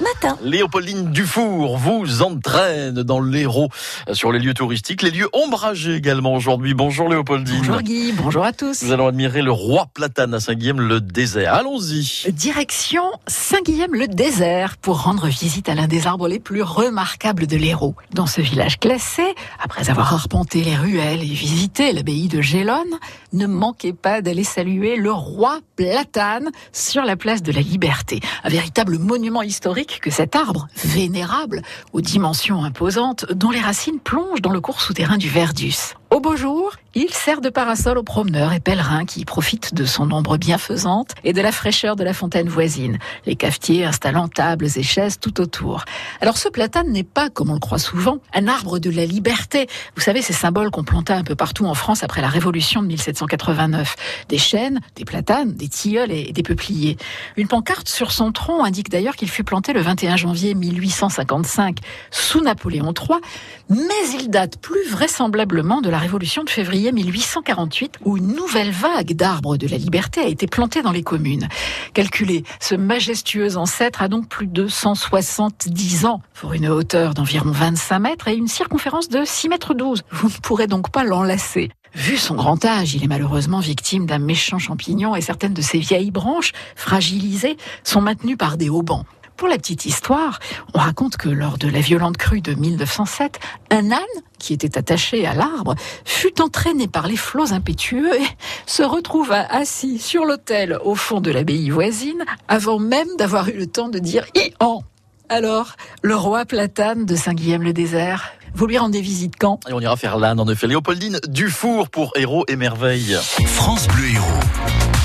matin. Léopoldine Dufour vous entraîne dans l'Hérault sur les lieux touristiques, les lieux ombragés également aujourd'hui. Bonjour Léopoldine. Bonjour Guy, bonjour à tous. Nous allons admirer le roi platane à Saint-Guillaume, le désert. Allons-y. Direction Saint-Guillaume-le-Désert pour rendre visite à l'un des arbres les plus remarquables de l'Hérault. Dans ce village classé, après avoir arpenté les ruelles et visité l'abbaye de Gélone, ne manquez pas d'aller saluer le roi platane sur la place de la Liberté. Un véritable monument historique que cet arbre, vénérable, aux dimensions imposantes, dont les racines plongent dans le cours souterrain du Verdus. Au beau jour, il sert de parasol aux promeneurs et pèlerins qui profitent de son ombre bienfaisante et de la fraîcheur de la fontaine voisine, les cafetiers installant tables et chaises tout autour. Alors ce platane n'est pas, comme on le croit souvent, un arbre de la liberté. Vous savez, ces symboles qu'on planta un peu partout en France après la Révolution de 1789. Des chênes, des platanes, des tilleuls et des peupliers. Une pancarte sur son tronc indique d'ailleurs qu'il fut planté le 21 janvier 1855 sous Napoléon III, mais il date plus vraisemblablement de la Révolution de février 1848, où une nouvelle vague d'arbres de la liberté a été plantée dans les communes. Calculez, ce majestueux ancêtre a donc plus de 170 ans, pour une hauteur d'environ 25 mètres et une circonférence de 6 mètres 12. Vous ne pourrez donc pas l'enlacer. Vu son grand âge, il est malheureusement victime d'un méchant champignon et certaines de ses vieilles branches, fragilisées, sont maintenues par des haubans. Pour la petite histoire, on raconte que lors de la violente crue de 1907, un âne qui était attaché à l'arbre fut entraîné par les flots impétueux et se retrouva assis sur l'autel au fond de l'abbaye voisine avant même d'avoir eu le temps de dire Ian. Alors, le roi platane de Saint-Guillaume-le-Désert, vous lui rendez visite quand? Et on ira faire l'âne en effet. Léopoldine Dufour pour Héros et Merveilles. France Bleu Héros.